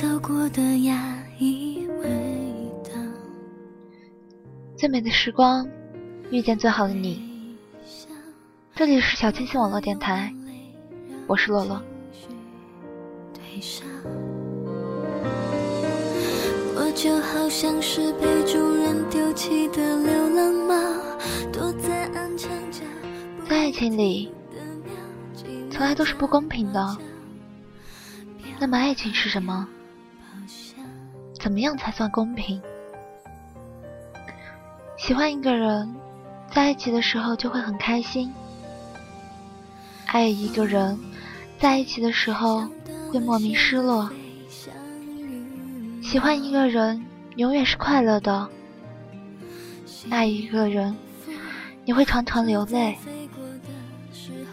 走过的压抑味道。最美的时光，遇见最好的你。这里是小清新网络电台，我是洛洛。我就好像是被主人丢弃的流浪猫，躲在角。在爱情里，从来都是不公平的。那么，爱情是什么？怎么样才算公平？喜欢一个人，在一起的时候就会很开心；爱一个人，在一起的时候会莫名失落。喜欢一个人，永远是快乐的；爱一个人，你会常常流泪。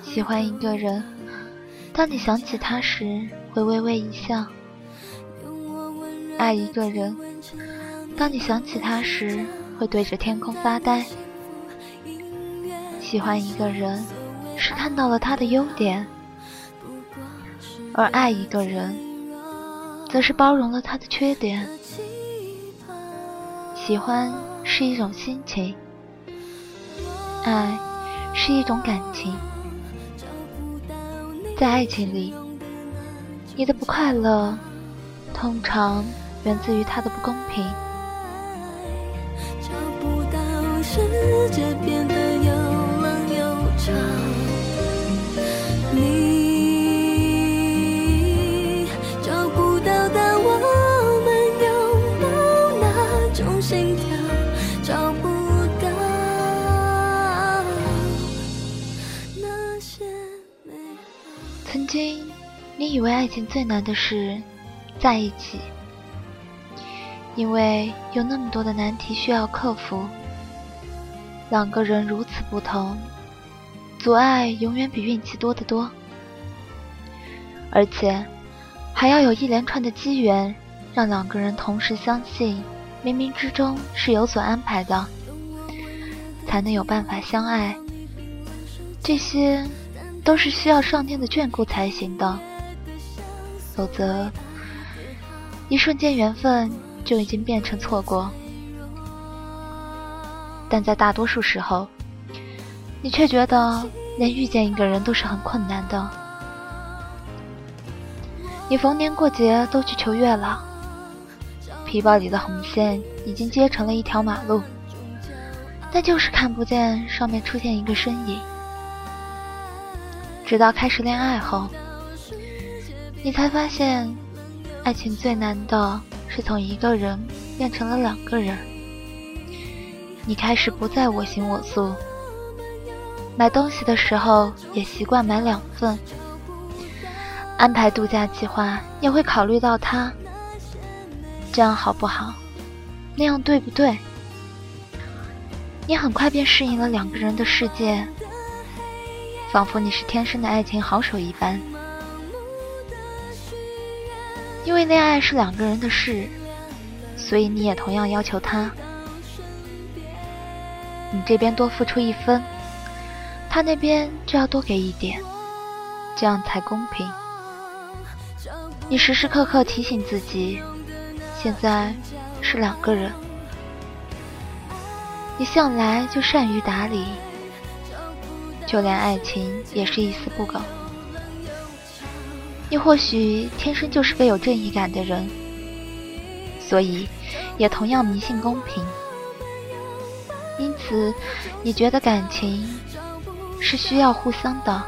喜欢一个人，当你想起他时，会微微一笑。爱一个人，当你想起他时，会对着天空发呆。喜欢一个人，是看到了他的优点；而爱一个人，则是包容了他的缺点。喜欢是一种心情，爱是一种感情。在爱情里，你的不快乐，通常。源自于他的不公平。你找不到的我们有没有那种心跳？找不到那些美曾经，你以为爱情最难的是在一起。因为有那么多的难题需要克服，两个人如此不同，阻碍永远比运气多得多，而且还要有一连串的机缘，让两个人同时相信，冥冥之中是有所安排的，才能有办法相爱。这些都是需要上天的眷顾才行的，否则一瞬间缘分。就已经变成错过，但在大多数时候，你却觉得连遇见一个人都是很困难的。你逢年过节都去求月老，皮包里的红线已经接成了一条马路，但就是看不见上面出现一个身影。直到开始恋爱后，你才发现，爱情最难的。是从一个人变成了两个人，你开始不再我行我素，买东西的时候也习惯买两份，安排度假计划也会考虑到他，这样好不好？那样对不对？你很快便适应了两个人的世界，仿佛你是天生的爱情好手一般。因为恋爱是两个人的事，所以你也同样要求他。你这边多付出一分，他那边就要多给一点，这样才公平。你时时刻刻提醒自己，现在是两个人。你向来就善于打理，就连爱情也是一丝不苟。你或许天生就是个有正义感的人，所以也同样迷信公平。因此，你觉得感情是需要互相的，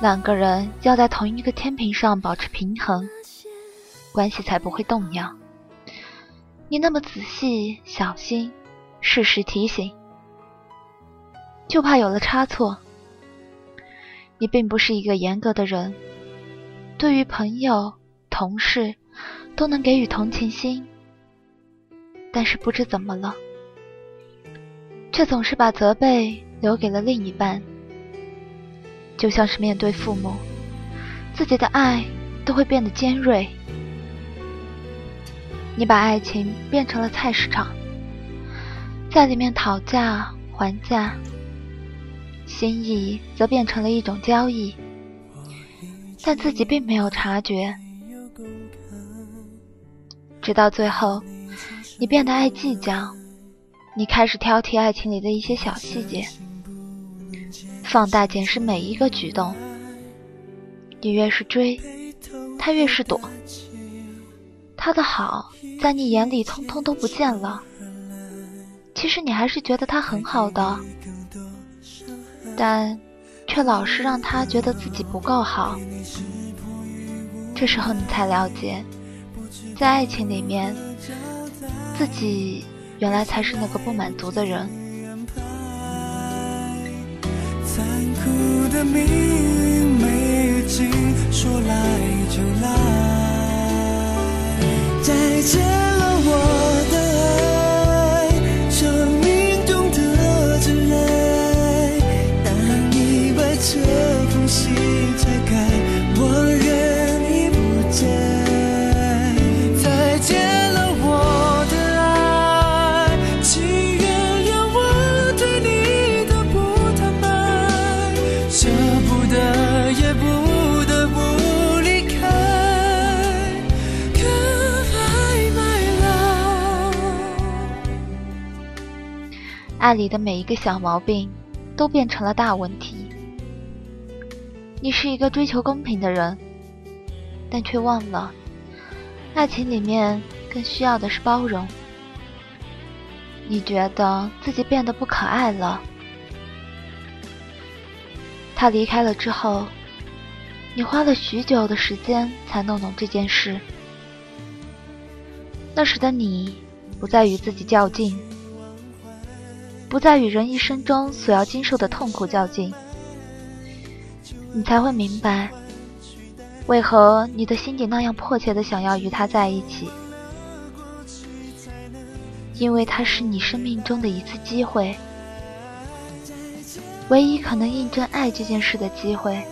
两个人要在同一个天平上保持平衡，关系才不会动摇。你那么仔细小心，适时提醒，就怕有了差错。你并不是一个严格的人，对于朋友、同事都能给予同情心，但是不知怎么了，却总是把责备留给了另一半。就像是面对父母，自己的爱都会变得尖锐。你把爱情变成了菜市场，在里面讨价还价。心意则变成了一种交易，但自己并没有察觉，直到最后，你变得爱计较，你开始挑剔爱情里的一些小细节，放大检视每一个举动。你越是追，他越是躲。他的好在你眼里通通都不见了。其实你还是觉得他很好的，但却老是让他觉得自己不够好。这时候你才了解，在爱情里面，自己。原来才是那个不满足的人。残酷的命运没尽，说来就来，再见爱里的每一个小毛病，都变成了大问题。你是一个追求公平的人，但却忘了，爱情里面更需要的是包容。你觉得自己变得不可爱了，他离开了之后，你花了许久的时间才弄懂这件事。那时的你，不再与自己较劲。不再与人一生中所要经受的痛苦较劲，你才会明白，为何你的心底那样迫切的想要与他在一起，因为他是你生命中的一次机会，唯一可能印证爱这件事的机会。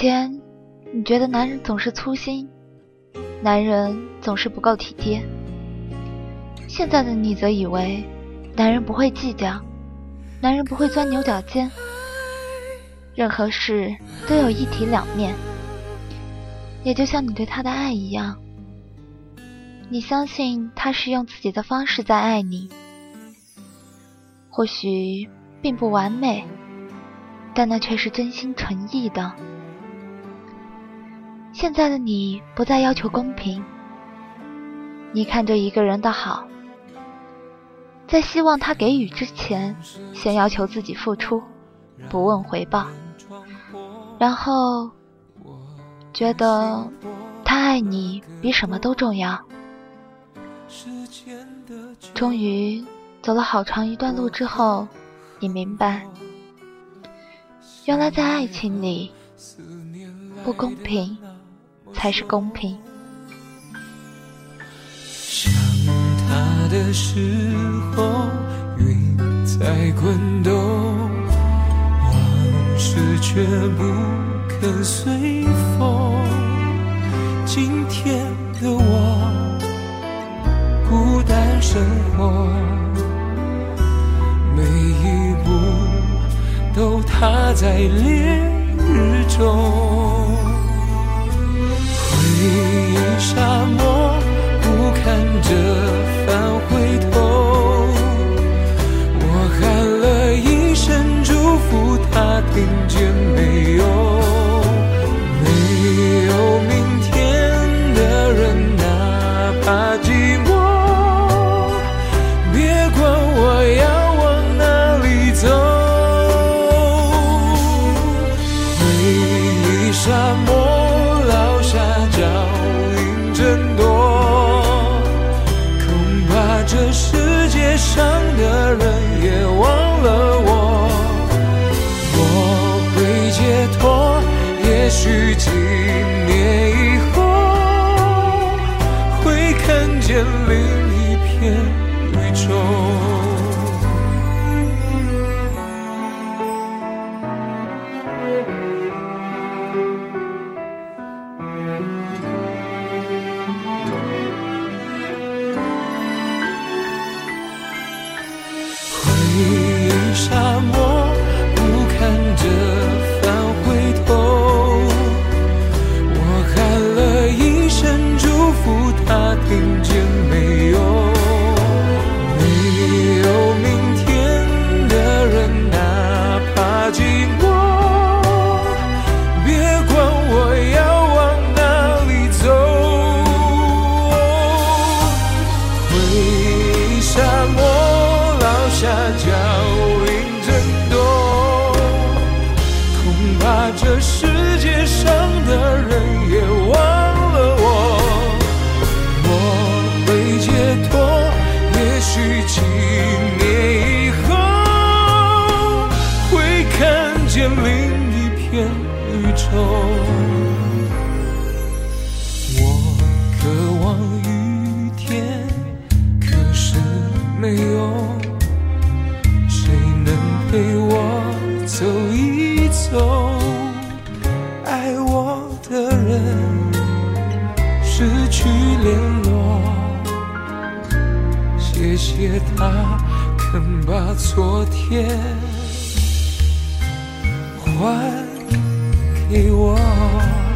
前，你觉得男人总是粗心，男人总是不够体贴。现在的你则以为，男人不会计较，男人不会钻牛角尖，任何事都有一体两面。也就像你对他的爱一样，你相信他是用自己的方式在爱你，或许并不完美，但那却是真心诚意的。现在的你不再要求公平，你看着一个人的好，在希望他给予之前，先要求自己付出，不问回报，然后觉得他爱你比什么都重要。终于走了好长一段路之后，你明白，原来在爱情里不公平。才是公平。想他的时候，云在滚动，往事却不肯随风。今天的我，孤单生活，每一步都踏在烈日中。一沙漠，不看着返回头。我喊了一声祝福，他听见没有？没有几年以后，会看见另一片宇宙。回忆沙漠不堪的。looking 天宇宙，我渴望雨天，可是没有谁能陪我走一走。爱我的人失去联络，谢谢他肯把昨天还。遗忘